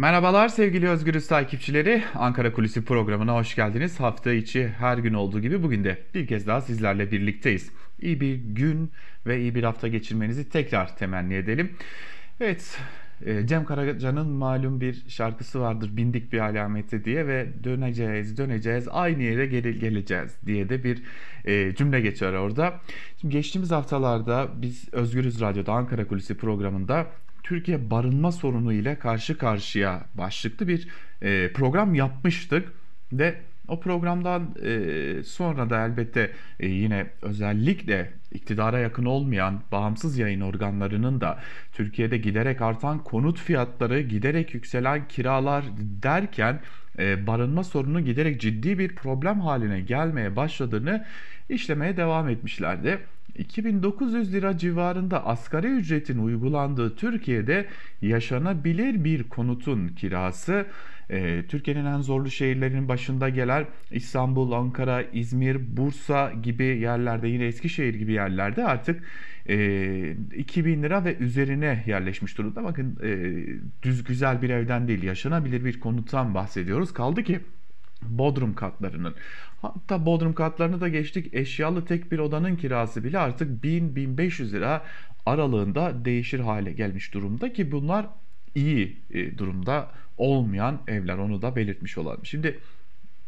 Merhabalar sevgili Özgürüz takipçileri. Ankara Kulisi programına hoş geldiniz. Hafta içi her gün olduğu gibi bugün de bir kez daha sizlerle birlikteyiz. İyi bir gün ve iyi bir hafta geçirmenizi tekrar temenni edelim. Evet, e, Cem Karaca'nın malum bir şarkısı vardır bindik bir alamete diye ve döneceğiz döneceğiz aynı yere gel geleceğiz diye de bir e, cümle geçer orada. Şimdi geçtiğimiz haftalarda biz Özgürüz Radyo'da Ankara Kulisi programında Türkiye barınma sorunu ile karşı karşıya başlıklı bir e, program yapmıştık ve o programdan e, sonra da elbette e, yine özellikle iktidara yakın olmayan bağımsız yayın organlarının da Türkiye'de giderek artan konut fiyatları, giderek yükselen kiralar derken e, barınma sorunu giderek ciddi bir problem haline gelmeye başladığını işlemeye devam etmişlerdi. 2900 lira civarında asgari ücretin uygulandığı Türkiye'de yaşanabilir bir konutun kirası e, Türkiye'nin en zorlu şehirlerinin başında gelen İstanbul, Ankara, İzmir, Bursa gibi yerlerde yine Eskişehir gibi yerlerde artık e, 2000 lira ve üzerine yerleşmiş durumda. Bakın e, düz güzel bir evden değil yaşanabilir bir konuttan bahsediyoruz. Kaldı ki Bodrum katlarının. Hatta Bodrum katlarını da geçtik. Eşyalı tek bir odanın kirası bile artık 1000-1500 lira aralığında değişir hale gelmiş durumda ki bunlar iyi e, durumda olmayan evler. Onu da belirtmiş olalım. Şimdi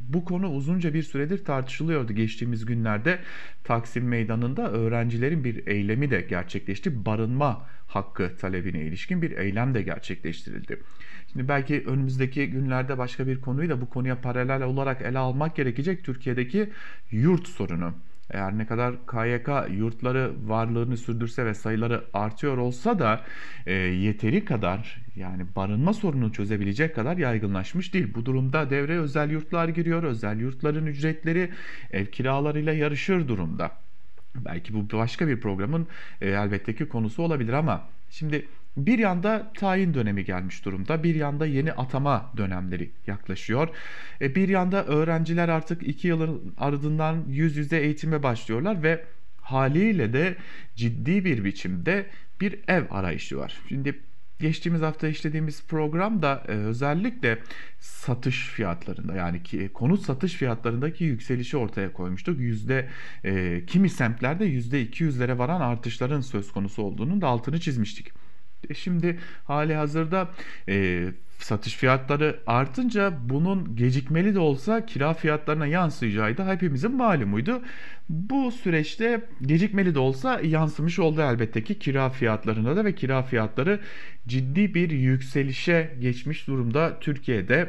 bu konu uzunca bir süredir tartışılıyordu. Geçtiğimiz günlerde Taksim Meydanı'nda öğrencilerin bir eylemi de gerçekleşti. Barınma hakkı talebine ilişkin bir eylem de gerçekleştirildi. Şimdi belki önümüzdeki günlerde başka bir konuyu da bu konuya paralel olarak ele almak gerekecek. Türkiye'deki yurt sorunu. Eğer ne kadar KYK yurtları varlığını sürdürse ve sayıları artıyor olsa da e, yeteri kadar yani barınma sorununu çözebilecek kadar yaygınlaşmış değil. Bu durumda devreye özel yurtlar giriyor. Özel yurtların ücretleri ev kiralarıyla yarışır durumda. Belki bu başka bir programın e, elbette ki konusu olabilir ama şimdi bir yanda tayin dönemi gelmiş durumda. Bir yanda yeni atama dönemleri yaklaşıyor. E, bir yanda öğrenciler artık iki yılın ardından yüz yüze eğitime başlıyorlar ve haliyle de ciddi bir biçimde bir ev arayışı var. Şimdi geçtiğimiz hafta işlediğimiz programda e, özellikle satış fiyatlarında yani ki, konut satış fiyatlarındaki yükselişi ortaya koymuştuk. Yüzde e, kimi semtlerde yüzde 200'lere varan artışların söz konusu olduğunun da altını çizmiştik. E, şimdi hali hazırda e, satış fiyatları artınca bunun gecikmeli de olsa kira fiyatlarına yansıyacağı da hepimizin malumuydu. Bu süreçte gecikmeli de olsa yansımış oldu elbette ki kira fiyatlarına da ve kira fiyatları ciddi bir yükselişe geçmiş durumda Türkiye'de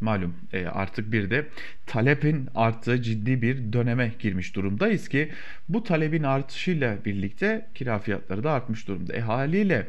malum e, artık bir de talebin arttığı ciddi bir döneme girmiş durumdayız ki bu talebin artışıyla birlikte kira fiyatları da artmış durumda. E haliyle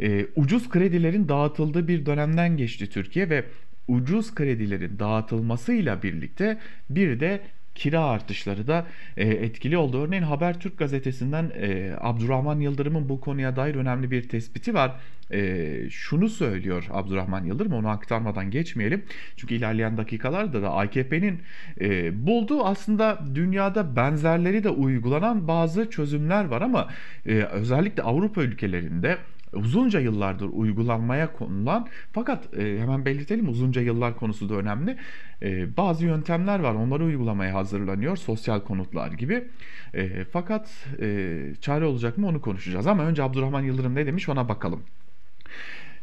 e, ucuz kredilerin dağıtıldığı bir dönemden geçti Türkiye ve ucuz kredilerin dağıtılmasıyla birlikte bir de kira artışları da e, etkili oldu. Örneğin Habertürk gazetesinden e, Abdurrahman Yıldırım'ın bu konuya dair önemli bir tespiti var. E, şunu söylüyor Abdurrahman Yıldırım onu aktarmadan geçmeyelim. Çünkü ilerleyen dakikalarda da AKP'nin e, bulduğu aslında dünyada benzerleri de uygulanan bazı çözümler var ama e, özellikle Avrupa ülkelerinde uzunca yıllardır uygulanmaya konulan fakat e, hemen belirtelim uzunca yıllar konusu da önemli. E, bazı yöntemler var onları uygulamaya hazırlanıyor sosyal konutlar gibi. E, fakat e, çare olacak mı onu konuşacağız ama önce Abdurrahman Yıldırım ne demiş ona bakalım.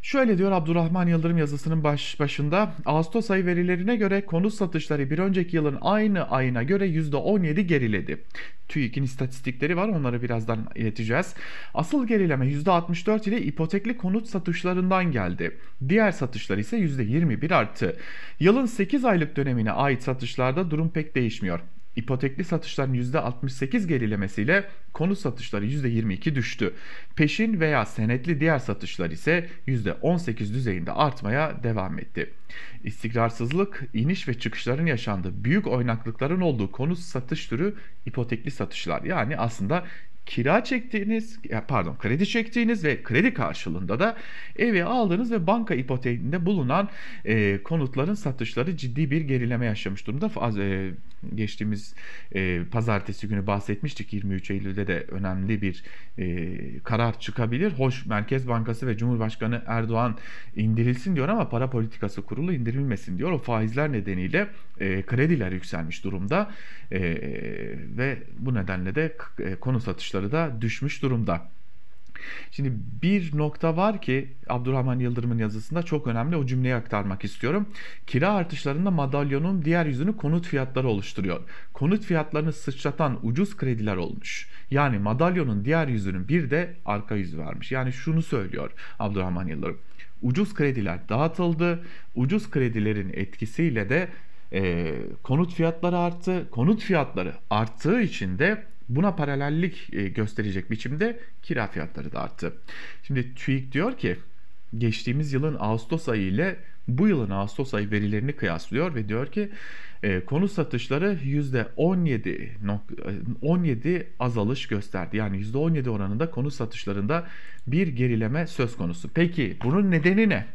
Şöyle diyor Abdurrahman Yıldırım yazısının baş, başında Ağustos ayı verilerine göre konut satışları bir önceki yılın aynı ayına göre %17 geriledi. TÜİK'in istatistikleri var onları birazdan ileteceğiz. Asıl gerileme %64 ile ipotekli konut satışlarından geldi. Diğer satışlar ise %21 arttı. Yılın 8 aylık dönemine ait satışlarda durum pek değişmiyor. İpotekli satışların %68 gerilemesiyle konut satışları %22 düştü. Peşin veya senetli diğer satışlar ise %18 düzeyinde artmaya devam etti. İstikrarsızlık, iniş ve çıkışların yaşandığı büyük oynaklıkların olduğu konut satış türü ipotekli satışlar. Yani aslında kira çektiğiniz pardon kredi çektiğiniz ve kredi karşılığında da evi aldığınız ve banka ipoteğinde bulunan e, konutların satışları ciddi bir gerileme yaşamış durumda. Az, e, geçtiğimiz e, pazartesi günü bahsetmiştik 23 Eylül'de de önemli bir e, karar çıkabilir. Hoş Merkez Bankası ve Cumhurbaşkanı Erdoğan indirilsin diyor ama para politikası kurulu indirilmesin diyor. O faizler nedeniyle e, krediler yükselmiş durumda e, ve bu nedenle de e, konu satışları da düşmüş durumda. Şimdi bir nokta var ki Abdurrahman Yıldırım'ın yazısında çok önemli o cümleyi aktarmak istiyorum. Kira artışlarında madalyonun diğer yüzünü konut fiyatları oluşturuyor. Konut fiyatlarını sıçratan ucuz krediler olmuş. Yani madalyonun diğer yüzünün bir de arka yüzü varmış. Yani şunu söylüyor Abdurrahman Yıldırım. Ucuz krediler dağıtıldı. Ucuz kredilerin etkisiyle de e, konut fiyatları arttı. Konut fiyatları arttığı için de buna paralellik e, gösterecek biçimde kira fiyatları da arttı. Şimdi TÜİK diyor ki geçtiğimiz yılın Ağustos ayı ile bu yılın Ağustos ayı verilerini kıyaslıyor ve diyor ki e, konut satışları %17 17 azalış gösterdi. Yani %17 oranında konut satışlarında bir gerileme söz konusu. Peki bunun nedeni ne?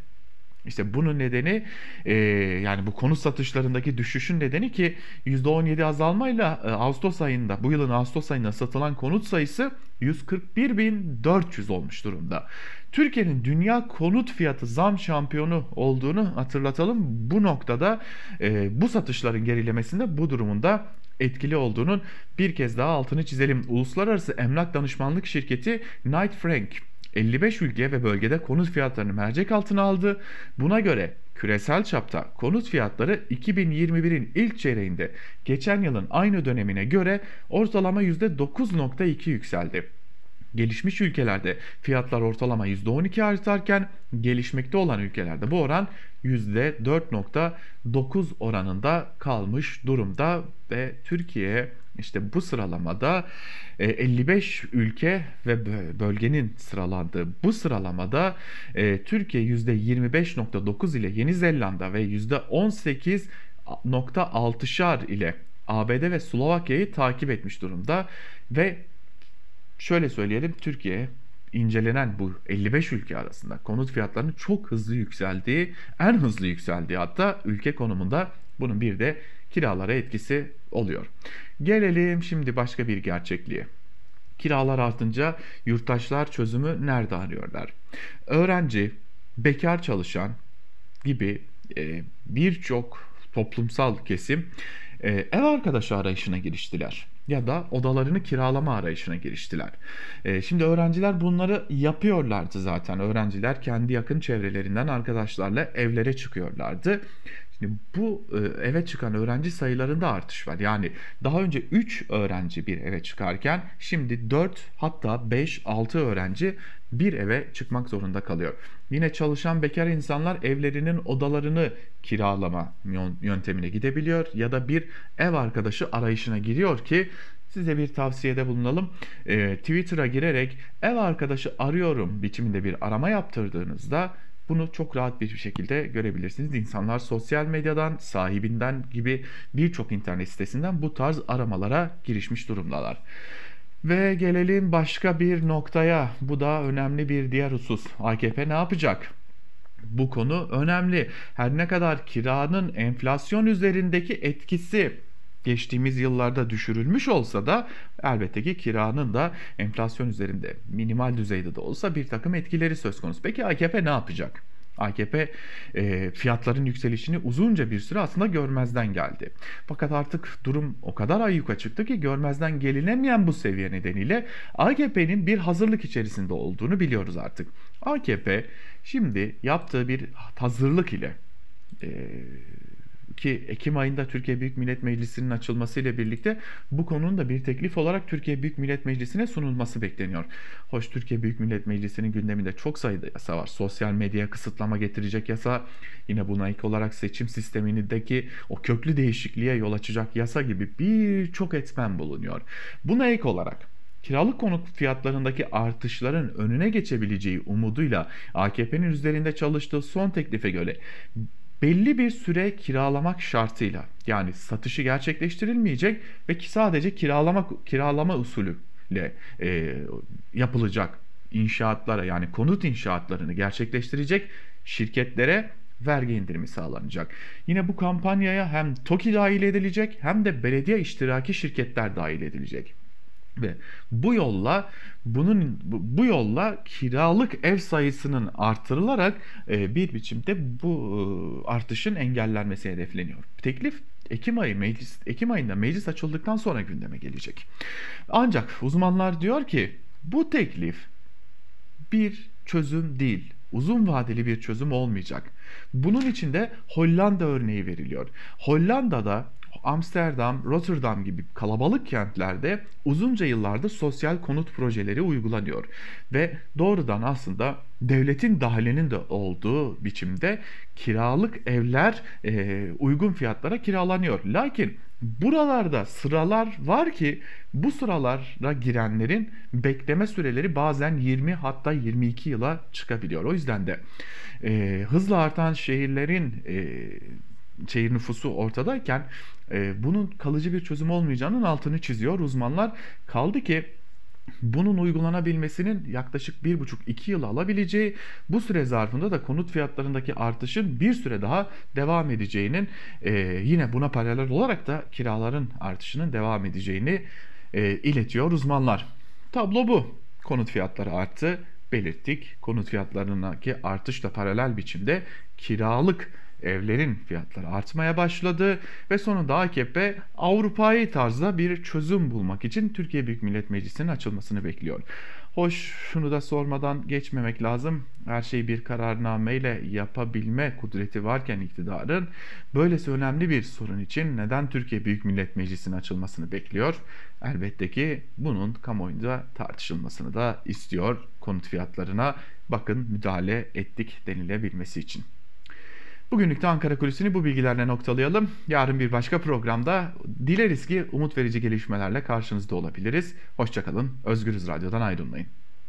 İşte bunun nedeni e, yani bu konut satışlarındaki düşüşün nedeni ki %17 azalmayla e, Ağustos ayında bu yılın Ağustos ayında satılan konut sayısı 141.400 olmuş durumda. Türkiye'nin dünya konut fiyatı zam şampiyonu olduğunu hatırlatalım. Bu noktada e, bu satışların gerilemesinde bu durumunda etkili olduğunun bir kez daha altını çizelim. Uluslararası emlak danışmanlık şirketi Knight Frank 55 ülke ve bölgede konut fiyatlarını mercek altına aldı. Buna göre küresel çapta konut fiyatları 2021'in ilk çeyreğinde geçen yılın aynı dönemine göre ortalama %9.2 yükseldi. Gelişmiş ülkelerde fiyatlar ortalama %12 artarken gelişmekte olan ülkelerde bu oran %4.9 oranında kalmış durumda ve Türkiye işte bu sıralamada 55 e, ülke ve bölgenin sıralandığı bu sıralamada e, Türkiye %25.9 ile Yeni Zelanda ve %18.6'şar ile ABD ve Slovakya'yı takip etmiş durumda ve şöyle söyleyelim Türkiye incelenen bu 55 ülke arasında konut fiyatlarının çok hızlı yükseldiği, en hızlı yükseldiği hatta ülke konumunda bunun bir de kiralara etkisi oluyor. Gelelim şimdi başka bir gerçekliğe. Kiralar artınca yurttaşlar çözümü nerede arıyorlar? Öğrenci, bekar çalışan gibi e, birçok toplumsal kesim e, ev arkadaşı arayışına giriştiler ya da odalarını kiralama arayışına giriştiler. E, şimdi öğrenciler bunları yapıyorlardı zaten. Öğrenciler kendi yakın çevrelerinden arkadaşlarla evlere çıkıyorlardı. Bu e, eve çıkan öğrenci sayılarında artış var. Yani daha önce 3 öğrenci bir eve çıkarken şimdi 4 hatta 5 6 öğrenci bir eve çıkmak zorunda kalıyor. Yine çalışan bekar insanlar evlerinin odalarını kiralama yöntemine gidebiliyor ya da bir ev arkadaşı arayışına giriyor ki size bir tavsiyede bulunalım. E, Twitter'a girerek ev arkadaşı arıyorum biçiminde bir arama yaptırdığınızda bunu çok rahat bir şekilde görebilirsiniz. İnsanlar sosyal medyadan, sahibinden gibi birçok internet sitesinden bu tarz aramalara girişmiş durumdalar. Ve gelelim başka bir noktaya. Bu da önemli bir diğer husus. AKP ne yapacak? Bu konu önemli. Her ne kadar kiranın enflasyon üzerindeki etkisi geçtiğimiz yıllarda düşürülmüş olsa da elbette ki kiranın da enflasyon üzerinde minimal düzeyde de olsa bir takım etkileri söz konusu. Peki AKP ne yapacak? AKP e, fiyatların yükselişini uzunca bir süre aslında görmezden geldi. Fakat artık durum o kadar ayyuka çıktı ki görmezden gelinemeyen bu seviye nedeniyle AKP'nin bir hazırlık içerisinde olduğunu biliyoruz artık. AKP şimdi yaptığı bir hazırlık ile e, ki Ekim ayında Türkiye Büyük Millet Meclisi'nin açılmasıyla birlikte bu konunun da bir teklif olarak Türkiye Büyük Millet Meclisi'ne sunulması bekleniyor. Hoş Türkiye Büyük Millet Meclisi'nin gündeminde çok sayıda yasa var. Sosyal medyaya kısıtlama getirecek yasa, yine buna ek olarak seçim sistemindeki o köklü değişikliğe yol açacak yasa gibi birçok etmen bulunuyor. Buna ek olarak Kiralık konut fiyatlarındaki artışların önüne geçebileceği umuduyla AKP'nin üzerinde çalıştığı son teklife göre belli bir süre kiralamak şartıyla yani satışı gerçekleştirilmeyecek ve ki sadece kiralama kiralama usulü ile e, yapılacak inşaatlara yani konut inşaatlarını gerçekleştirecek şirketlere vergi indirimi sağlanacak. Yine bu kampanyaya hem TOKİ dahil edilecek hem de belediye iştiraki şirketler dahil edilecek. Ve bu yolla bunun bu yolla kiralık ev sayısının artırılarak e, bir biçimde bu e, artışın engellenmesi hedefleniyor. Teklif Ekim ayı meclis Ekim ayında meclis açıldıktan sonra gündeme gelecek. Ancak uzmanlar diyor ki bu teklif bir çözüm değil. Uzun vadeli bir çözüm olmayacak. Bunun için de Hollanda örneği veriliyor. Hollanda'da Amsterdam, Rotterdam gibi kalabalık kentlerde uzunca yıllarda sosyal konut projeleri uygulanıyor ve doğrudan aslında devletin dahilinin de olduğu biçimde kiralık evler e, uygun fiyatlara kiralanıyor. Lakin buralarda sıralar var ki bu sıralara girenlerin bekleme süreleri bazen 20 hatta 22 yıla çıkabiliyor. O yüzden de e, hızla artan şehirlerin e, şehir nüfusu ortadayken e, bunun kalıcı bir çözüm olmayacağının altını çiziyor uzmanlar. Kaldı ki bunun uygulanabilmesinin yaklaşık 1,5-2 yıl alabileceği bu süre zarfında da konut fiyatlarındaki artışın bir süre daha devam edeceğinin e, yine buna paralel olarak da kiraların artışının devam edeceğini e, iletiyor uzmanlar. Tablo bu. Konut fiyatları arttı belirttik. Konut fiyatlarındaki artışla paralel biçimde kiralık evlerin fiyatları artmaya başladı ve sonunda AKP Avrupa'yı tarzda bir çözüm bulmak için Türkiye Büyük Millet Meclisi'nin açılmasını bekliyor. Hoş şunu da sormadan geçmemek lazım. Her şeyi bir kararnameyle yapabilme kudreti varken iktidarın böylesi önemli bir sorun için neden Türkiye Büyük Millet Meclisi'nin açılmasını bekliyor? Elbette ki bunun kamuoyunda tartışılmasını da istiyor konut fiyatlarına bakın müdahale ettik denilebilmesi için. Bugünlük de Ankara Kulisi'ni bu bilgilerle noktalayalım. Yarın bir başka programda dileriz ki umut verici gelişmelerle karşınızda olabiliriz. Hoşçakalın. Özgürüz Radyo'dan ayrılmayın.